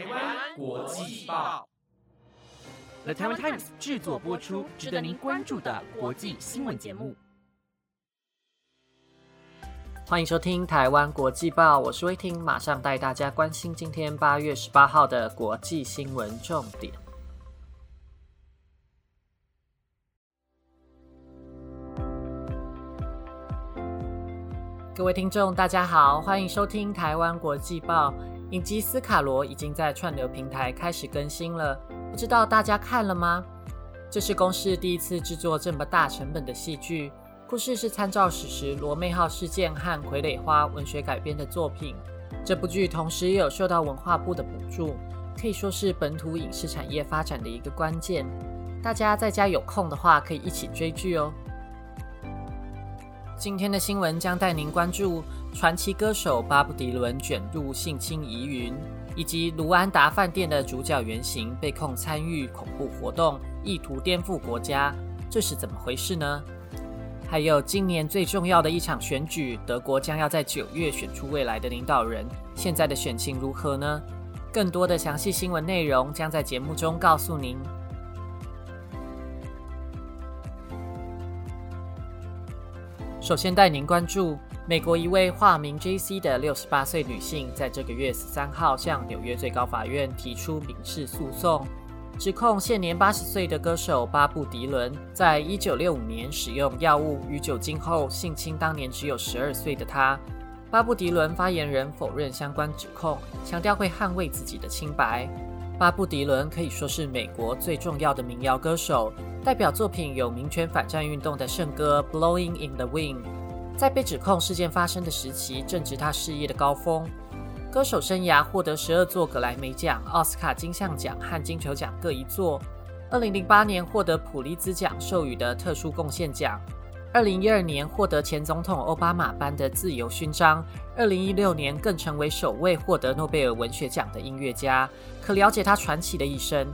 台湾国际报，The Taiwan Times 制作播出，值得您关注的国际新闻节目。欢迎收听台湾国际报，我是威婷，马上带大家关心今天八月十八号的国际新闻重点。各位听众，大家好，欢迎收听台湾国际报。影集《斯卡罗》已经在串流平台开始更新了，不知道大家看了吗？这是公视第一次制作这么大成本的戏剧，故事是参照史实罗妹号事件和傀儡花文学改编的作品。这部剧同时也有受到文化部的补助，可以说是本土影视产业发展的一个关键。大家在家有空的话，可以一起追剧哦。今天的新闻将带您关注。传奇歌手巴布迪伦卷入性侵疑云，以及卢安达饭店的主角原型被控参与恐怖活动，意图颠覆国家，这是怎么回事呢？还有今年最重要的一场选举，德国将要在九月选出未来的领导人，现在的选情如何呢？更多的详细新闻内容将在节目中告诉您。首先带您关注。美国一位化名 J.C. 的六十八岁女性，在这个月十三号向纽约最高法院提出民事诉讼，指控现年八十岁的歌手巴布迪伦在一九六五年使用药物与酒精后性侵当年只有十二岁的她。巴布迪伦发言人否认相关指控，强调会捍卫自己的清白。巴布迪伦可以说是美国最重要的民谣歌手，代表作品有民权反战运动的圣歌《Blowing in the Wind》。在被指控事件发生的时期，正值他事业的高峰。歌手生涯获得十二座格莱美奖、奥斯卡金像奖和金球奖各一座。二零零八年获得普利兹奖授予的特殊贡献奖。二零一二年获得前总统奥巴马颁的自由勋章。二零一六年更成为首位获得诺贝尔文学奖的音乐家。可了解他传奇的一生。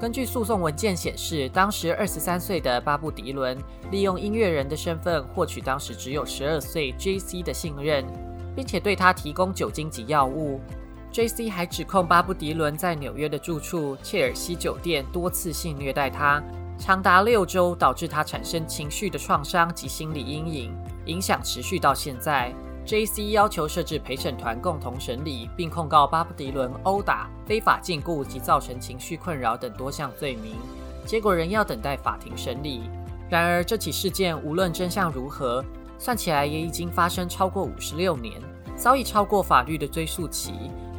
根据诉讼文件显示，当时二十三岁的巴布迪伦利用音乐人的身份获取当时只有十二岁 J.C. 的信任，并且对他提供酒精及药物。J.C. 还指控巴布迪伦在纽约的住处切尔西酒店多次性虐待他，长达六周，导致他产生情绪的创伤及心理阴影，影响持续到现在。J.C. 要求设置陪审团共同审理，并控告巴布迪伦殴打、非法禁锢及造成情绪困扰等多项罪名，结果仍要等待法庭审理。然而，这起事件无论真相如何，算起来也已经发生超过五十六年，早已超过法律的追诉期。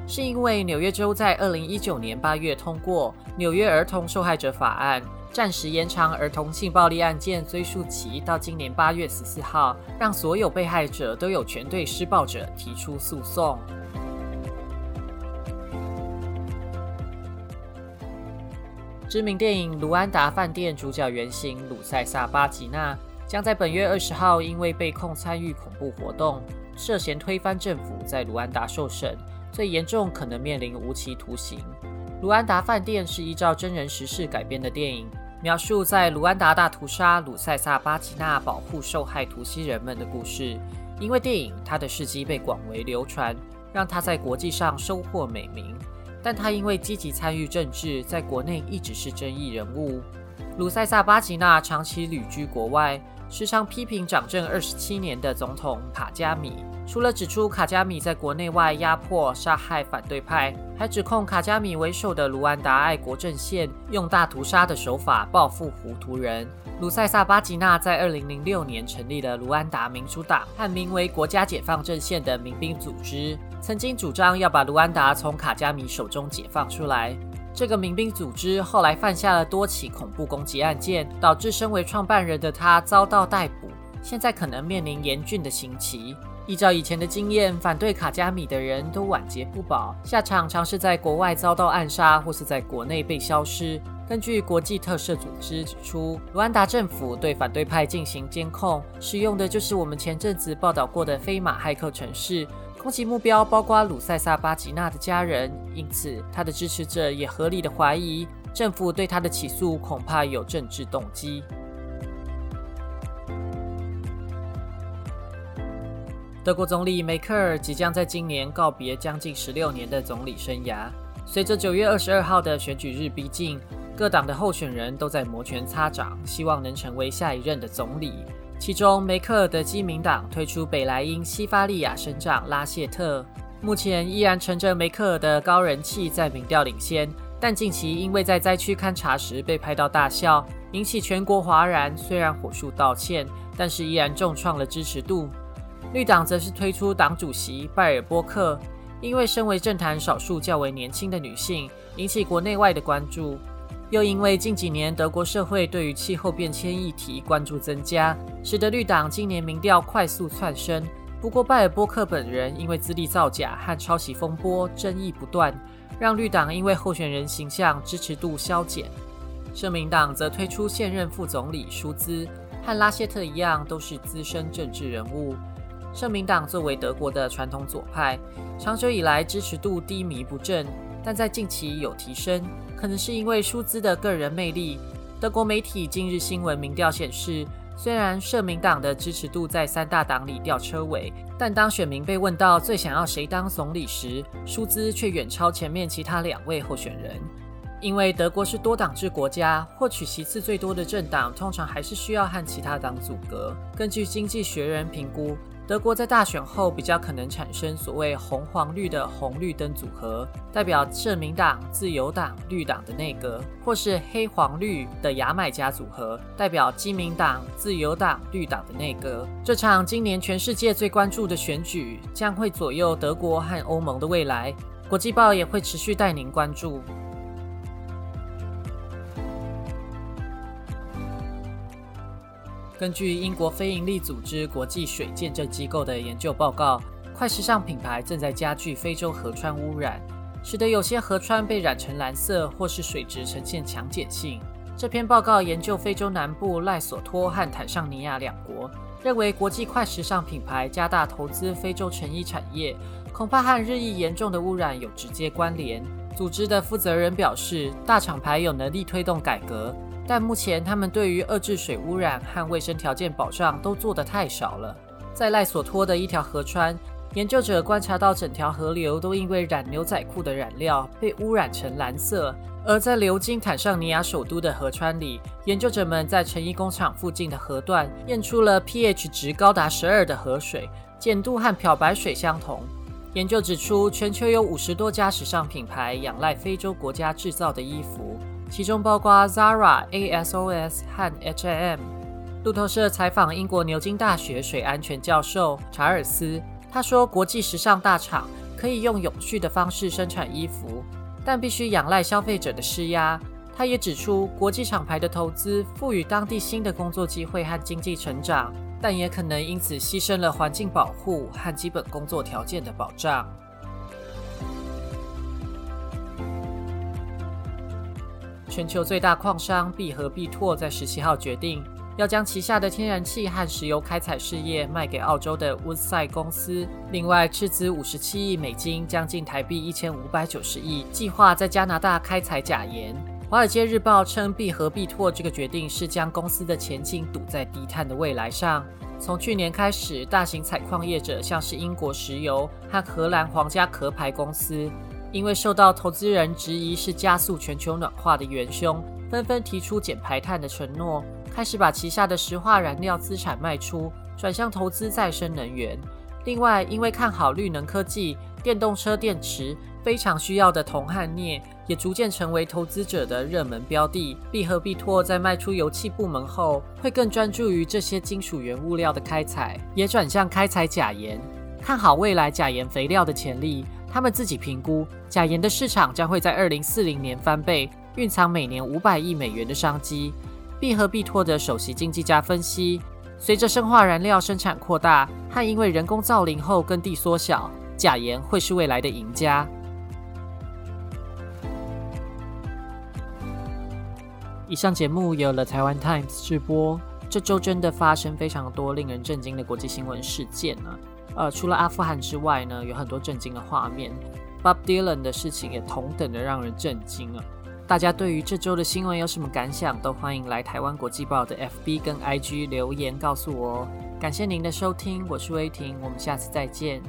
是因为纽约州在二零一九年八月通过《纽约儿童受害者法案》。暂时延长儿童性暴力案件追诉期到今年八月十四号，让所有被害者都有权对施暴者提出诉讼。知名电影《卢安达饭店》主角原型鲁塞萨巴吉娜将在本月二十号因为被控参与恐怖活动、涉嫌推翻政府，在卢安达受审，最严重可能面临无期徒刑。卢安达饭店是依照真人实事改编的电影，描述在卢安达大屠杀，鲁塞萨巴吉纳保护受害图西人们的故事。因为电影，他的事迹被广为流传，让他在国际上收获美名。但他因为积极参与政治，在国内一直是争议人物。鲁塞萨巴吉纳长期旅居国外。时常批评掌政二十七年的总统卡加米，除了指出卡加米在国内外压迫杀害反对派，还指控卡加米为首的卢安达爱国阵线用大屠杀的手法报复糊涂人。鲁塞萨巴吉纳在二零零六年成立了卢安达民主党和名为国家解放阵线的民兵组织，曾经主张要把卢安达从卡加米手中解放出来。这个民兵组织后来犯下了多起恐怖攻击案件，导致身为创办人的他遭到逮捕，现在可能面临严峻的刑期。依照以前的经验，反对卡加米的人都晚节不保，下场常是在国外遭到暗杀，或是在国内被消失。根据国际特赦组织指出，卢安达政府对反对派进行监控，使用的就是我们前阵子报道过的飞马骇客城市。攻击目标包括鲁塞萨巴吉纳的家人，因此他的支持者也合理的怀疑政府对他的起诉恐怕有政治动机。德国总理梅克尔即将在今年告别将近十六年的总理生涯。随着九月二十二号的选举日逼近，各党的候选人都在摩拳擦掌，希望能成为下一任的总理。其中，梅克尔的基民党推出北莱茵西法利亚省长拉谢特，目前依然乘着梅克尔的高人气在民调领先，但近期因为在灾区勘察时被拍到大笑，引起全国哗然。虽然火速道歉，但是依然重创了支持度。绿党则是推出党主席拜尔波克，因为身为政坛少数较为年轻的女性，引起国内外的关注。又因为近几年德国社会对于气候变迁议题关注增加，使得绿党今年民调快速窜升。不过，拜尔波克本人因为资历造假和抄袭风波争议不断，让绿党因为候选人形象支持度消减。社民党则推出现任副总理舒兹，和拉谢特一样，都是资深政治人物。社民党作为德国的传统左派，长久以来支持度低迷不振，但在近期有提升。可能是因为舒兹的个人魅力。德国媒体今日新闻民调显示，虽然社民党的支持度在三大党里吊车尾，但当选民被问到最想要谁当总理时，舒兹却远超前面其他两位候选人。因为德国是多党制国家，获取席次最多的政党通常还是需要和其他党阻隔。根据经济学人评估。德国在大选后比较可能产生所谓红黄绿的红绿灯组合，代表社民党、自由党、绿党的内阁，或是黑黄绿的牙买加组合，代表基民党、自由党、绿党的内阁。这场今年全世界最关注的选举将会左右德国和欧盟的未来，国际报也会持续带您关注。根据英国非营利组织国际水见证机构的研究报告，快时尚品牌正在加剧非洲河川污染，使得有些河川被染成蓝色，或是水质呈现强碱性。这篇报告研究非洲南部赖索托和坦桑尼亚两国，认为国际快时尚品牌加大投资非洲成衣产业，恐怕和日益严重的污染有直接关联。组织的负责人表示，大厂牌有能力推动改革。但目前，他们对于遏制水污染和卫生条件保障都做得太少了。在赖索托的一条河川，研究者观察到整条河流都因为染牛仔裤的染料被污染成蓝色；而在流经坦桑尼亚首都的河川里，研究者们在成衣工厂附近的河段验出了 pH 值高达十二的河水，碱度和漂白水相同。研究指出，全球有五十多家时尚品牌仰赖非洲国家制造的衣服。其中包括 Zara、ASOS 和 H&M。路透社采访英国牛津大学水安全教授查尔斯，他说：“国际时尚大厂可以用永续的方式生产衣服，但必须仰赖消费者的施压。”他也指出，国际厂牌的投资赋予当地新的工作机会和经济成长，但也可能因此牺牲了环境保护和基本工作条件的保障。全球最大矿商必和必拓在十七号决定，要将旗下的天然气和石油开采事业卖给澳洲的 Woodside 公司。另外，斥资五十七亿美金，将近台币一千五百九十亿，计划在加拿大开采钾盐。华尔街日报称，必和必拓这个决定是将公司的前景赌在低碳的未来上。从去年开始，大型采矿业者像是英国石油和荷兰皇家壳牌公司。因为受到投资人质疑是加速全球暖化的元凶，纷纷提出减排碳的承诺，开始把旗下的石化燃料资产卖出，转向投资再生能源。另外，因为看好绿能科技，电动车电池非常需要的铜和镍，也逐渐成为投资者的热门标的。必和必拓在卖出油气部门后，会更专注于这些金属原物料的开采，也转向开采钾盐，看好未来钾盐肥料的潜力。他们自己评估，假盐的市场将会在二零四零年翻倍，蕴藏每年五百亿美元的商机。必和必拓的首席经济家分析，随着生化燃料生产扩大和因为人工造林后耕地缩小，假盐会是未来的赢家。以上节目由了台湾 Times 直播。这周真的发生非常多令人震惊的国际新闻事件呢。呃，除了阿富汗之外呢，有很多震惊的画面。Bob Dylan 的事情也同等的让人震惊啊！大家对于这周的新闻有什么感想？都欢迎来台湾国际报的 FB 跟 IG 留言告诉我哦。感谢您的收听，我是威婷，我们下次再见。